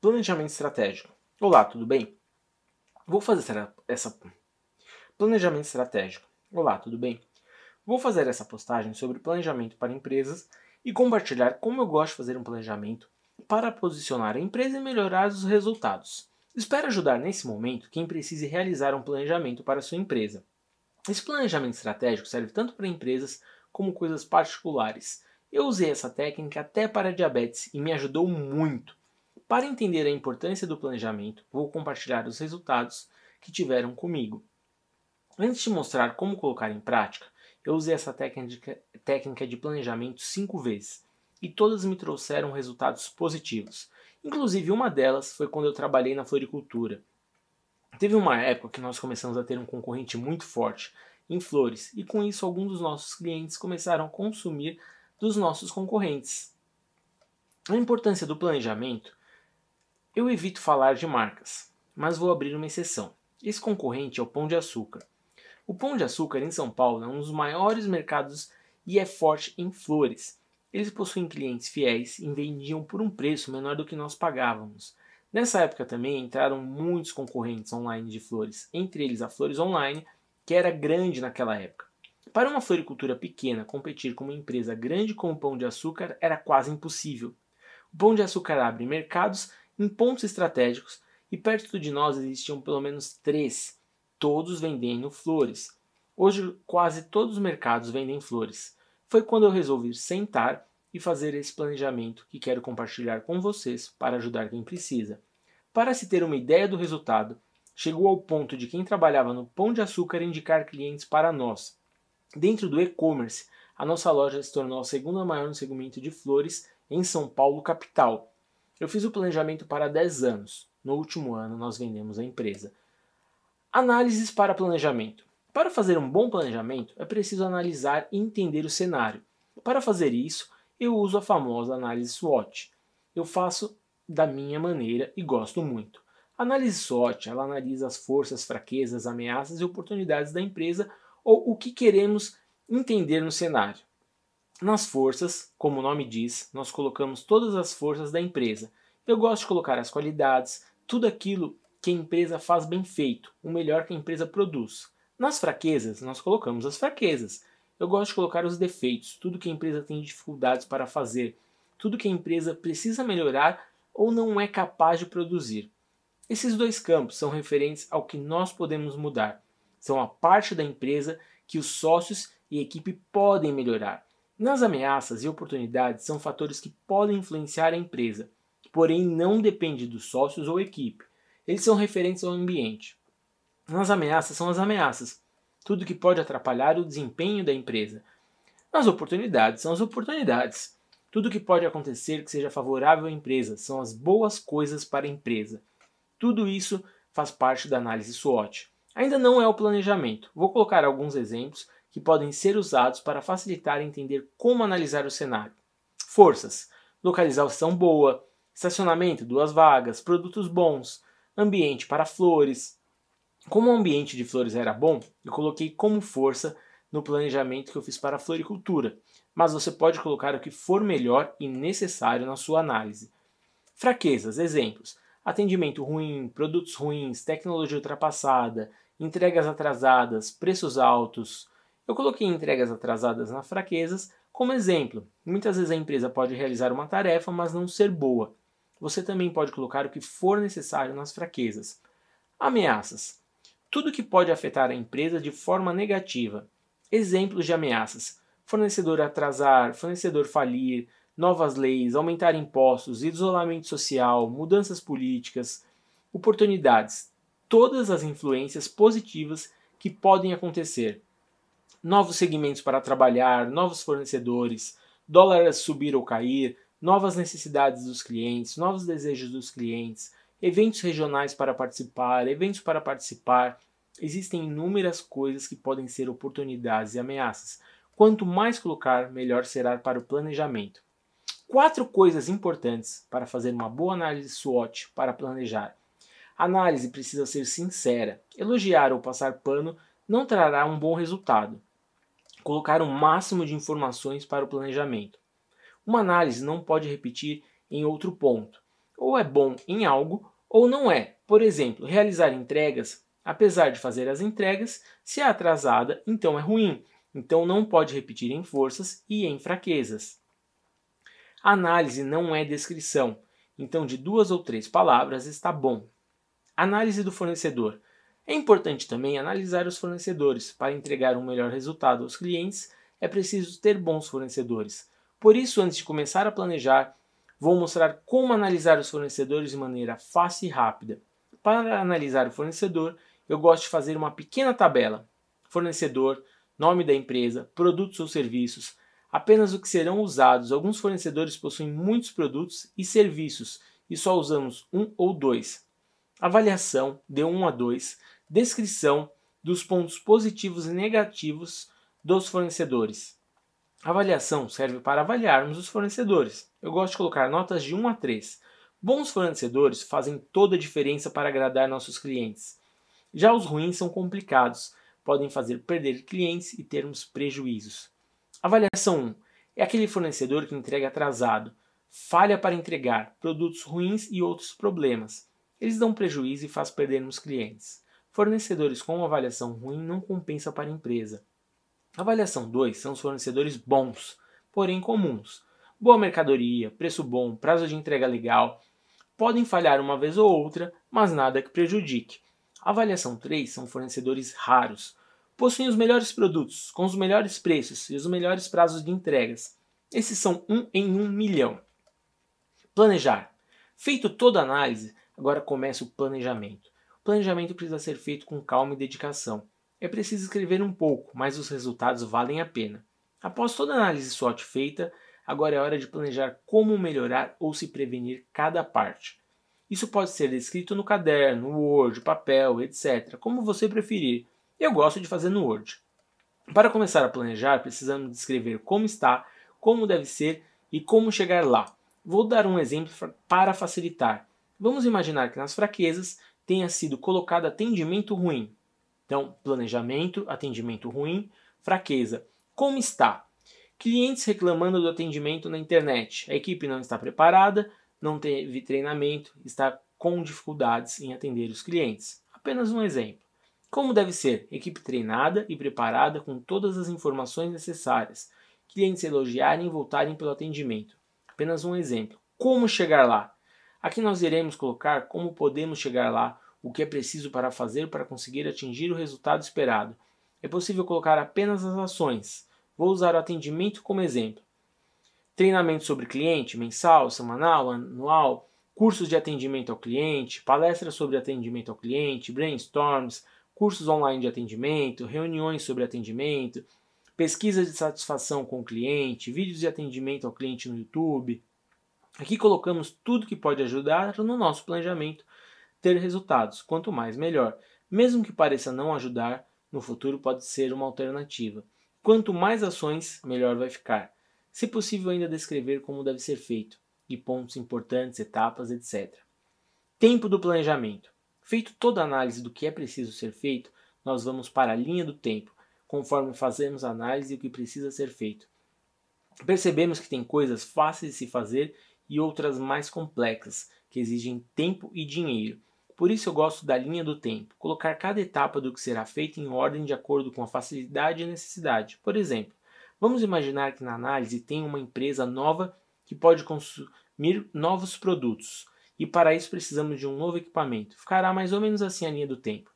Planejamento estratégico. Olá, tudo bem? Vou fazer essa planejamento estratégico. Olá, tudo bem? Vou fazer essa postagem sobre planejamento para empresas e compartilhar como eu gosto de fazer um planejamento para posicionar a empresa e melhorar os resultados. Espero ajudar nesse momento quem precise realizar um planejamento para sua empresa. Esse planejamento estratégico serve tanto para empresas como coisas particulares. Eu usei essa técnica até para diabetes e me ajudou muito. Para entender a importância do planejamento, vou compartilhar os resultados que tiveram comigo. Antes de mostrar como colocar em prática, eu usei essa técnica, de planejamento cinco vezes e todas me trouxeram resultados positivos. Inclusive, uma delas foi quando eu trabalhei na floricultura. Teve uma época que nós começamos a ter um concorrente muito forte em flores, e com isso alguns dos nossos clientes começaram a consumir dos nossos concorrentes. A importância do planejamento. Eu evito falar de marcas, mas vou abrir uma exceção. Esse concorrente é o Pão de Açúcar. O Pão de Açúcar em São Paulo é um dos maiores mercados e é forte em flores. Eles possuem clientes fiéis e vendiam por um preço menor do que nós pagávamos. Nessa época também entraram muitos concorrentes online de flores, entre eles a Flores Online, que era grande naquela época. Para uma floricultura pequena competir com uma empresa grande como o Pão de Açúcar era quase impossível. O Pão de Açúcar abre mercados em pontos estratégicos e perto de nós existiam pelo menos três, todos vendendo flores. Hoje quase todos os mercados vendem flores foi quando eu resolvi sentar e fazer esse planejamento que quero compartilhar com vocês para ajudar quem precisa. Para se ter uma ideia do resultado, chegou ao ponto de quem trabalhava no Pão de Açúcar indicar clientes para nós. Dentro do e-commerce, a nossa loja se tornou a segunda maior no segmento de flores em São Paulo, capital. Eu fiz o planejamento para 10 anos. No último ano, nós vendemos a empresa. Análises para planejamento. Para fazer um bom planejamento, é preciso analisar e entender o cenário. Para fazer isso, eu uso a famosa análise SWOT. Eu faço da minha maneira e gosto muito. A análise SWOT ela analisa as forças, fraquezas, ameaças e oportunidades da empresa ou o que queremos entender no cenário. Nas forças, como o nome diz, nós colocamos todas as forças da empresa. Eu gosto de colocar as qualidades, tudo aquilo que a empresa faz bem feito, o melhor que a empresa produz. Nas fraquezas, nós colocamos as fraquezas. Eu gosto de colocar os defeitos, tudo que a empresa tem dificuldades para fazer, tudo que a empresa precisa melhorar ou não é capaz de produzir. Esses dois campos são referentes ao que nós podemos mudar. São a parte da empresa que os sócios e equipe podem melhorar. Nas ameaças e oportunidades são fatores que podem influenciar a empresa, porém não depende dos sócios ou equipe. Eles são referentes ao ambiente. Nas ameaças são as ameaças, tudo que pode atrapalhar o desempenho da empresa. Nas oportunidades são as oportunidades, tudo que pode acontecer que seja favorável à empresa, são as boas coisas para a empresa. Tudo isso faz parte da análise SWOT. Ainda não é o planejamento. Vou colocar alguns exemplos que podem ser usados para facilitar entender como analisar o cenário. Forças: localização boa, estacionamento, duas vagas, produtos bons, ambiente para flores, como o ambiente de flores era bom, eu coloquei como força no planejamento que eu fiz para a floricultura, mas você pode colocar o que for melhor e necessário na sua análise. Fraquezas, exemplos: atendimento ruim, produtos ruins, tecnologia ultrapassada, entregas atrasadas, preços altos. Eu coloquei entregas atrasadas nas fraquezas como exemplo. Muitas vezes a empresa pode realizar uma tarefa, mas não ser boa. Você também pode colocar o que for necessário nas fraquezas. Ameaças tudo que pode afetar a empresa de forma negativa. Exemplos de ameaças: fornecedor atrasar, fornecedor falir, novas leis, aumentar impostos, isolamento social, mudanças políticas, oportunidades, todas as influências positivas que podem acontecer. Novos segmentos para trabalhar, novos fornecedores, dólar subir ou cair, novas necessidades dos clientes, novos desejos dos clientes, eventos regionais para participar, eventos para participar. Existem inúmeras coisas que podem ser oportunidades e ameaças. Quanto mais colocar, melhor será para o planejamento. Quatro coisas importantes para fazer uma boa análise SWOT para planejar. A análise precisa ser sincera. Elogiar ou passar pano não trará um bom resultado. Colocar o máximo de informações para o planejamento. Uma análise não pode repetir em outro ponto. ou é bom em algo ou não é. Por exemplo, realizar entregas, apesar de fazer as entregas, se é atrasada, então é ruim. Então não pode repetir em forças e em fraquezas. Análise não é descrição, então de duas ou três palavras está bom. Análise do fornecedor. É importante também analisar os fornecedores. Para entregar um melhor resultado aos clientes, é preciso ter bons fornecedores. Por isso, antes de começar a planejar, vou mostrar como analisar os fornecedores de maneira fácil e rápida. Para analisar o fornecedor, eu gosto de fazer uma pequena tabela. Fornecedor, nome da empresa, produtos ou serviços, apenas o que serão usados. Alguns fornecedores possuem muitos produtos e serviços e só usamos um ou dois. Avaliação de 1 a 2, descrição dos pontos positivos e negativos dos fornecedores. A avaliação serve para avaliarmos os fornecedores. Eu gosto de colocar notas de 1 a 3. Bons fornecedores fazem toda a diferença para agradar nossos clientes. Já os ruins são complicados, podem fazer perder clientes e termos prejuízos. Avaliação 1 é aquele fornecedor que entrega atrasado, falha para entregar, produtos ruins e outros problemas. Eles dão prejuízo e faz perdermos clientes. Fornecedores com avaliação ruim não compensa para a empresa. Avaliação 2 são os fornecedores bons, porém comuns. Boa mercadoria, preço bom, prazo de entrega legal. Podem falhar uma vez ou outra, mas nada que prejudique. Avaliação 3 são fornecedores raros, possuem os melhores produtos, com os melhores preços e os melhores prazos de entregas. Esses são um em um milhão. Planejar. Feito toda a análise, agora começa o planejamento. Planejamento precisa ser feito com calma e dedicação. É preciso escrever um pouco, mas os resultados valem a pena. Após toda a análise SWOT feita, agora é hora de planejar como melhorar ou se prevenir cada parte. Isso pode ser escrito no caderno, Word, papel, etc., como você preferir eu gosto de fazer no Word. Para começar a planejar, precisamos descrever como está, como deve ser e como chegar lá. Vou dar um exemplo para facilitar. Vamos imaginar que nas fraquezas tenha sido colocado atendimento ruim. Então, planejamento, atendimento ruim, fraqueza. Como está? Clientes reclamando do atendimento na internet. A equipe não está preparada, não teve treinamento, está com dificuldades em atender os clientes. Apenas um exemplo. Como deve ser? Equipe treinada e preparada com todas as informações necessárias. Clientes elogiarem e voltarem pelo atendimento. Apenas um exemplo. Como chegar lá? Aqui nós iremos colocar como podemos chegar lá, o que é preciso para fazer para conseguir atingir o resultado esperado. É possível colocar apenas as ações. Vou usar o atendimento como exemplo. Treinamento sobre cliente, mensal, semanal, anual, cursos de atendimento ao cliente, palestras sobre atendimento ao cliente, brainstorms, cursos online de atendimento, reuniões sobre atendimento, pesquisa de satisfação com o cliente, vídeos de atendimento ao cliente no YouTube. Aqui colocamos tudo que pode ajudar no nosso planejamento ter resultados. Quanto mais, melhor. Mesmo que pareça não ajudar, no futuro pode ser uma alternativa. Quanto mais ações, melhor vai ficar. Se possível, ainda descrever como deve ser feito, e pontos importantes, etapas, etc. Tempo do planejamento. Feito toda a análise do que é preciso ser feito, nós vamos para a linha do tempo, conforme fazemos a análise do que precisa ser feito. Percebemos que tem coisas fáceis de se fazer e outras mais complexas, que exigem tempo e dinheiro. Por isso eu gosto da linha do tempo, colocar cada etapa do que será feito em ordem de acordo com a facilidade e necessidade. Por exemplo, vamos imaginar que na análise tem uma empresa nova que pode consumir novos produtos e para isso precisamos de um novo equipamento. Ficará mais ou menos assim a linha do tempo.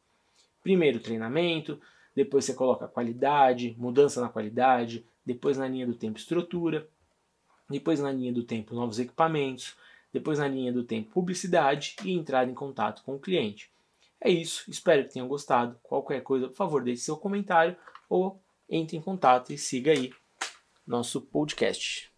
Primeiro treinamento, depois você coloca qualidade, mudança na qualidade, depois na linha do tempo estrutura, depois na linha do tempo novos equipamentos, depois na linha do tempo publicidade e entrar em contato com o cliente. É isso, espero que tenham gostado. Qualquer coisa, por favor, deixe seu comentário ou entre em contato e siga aí nosso podcast.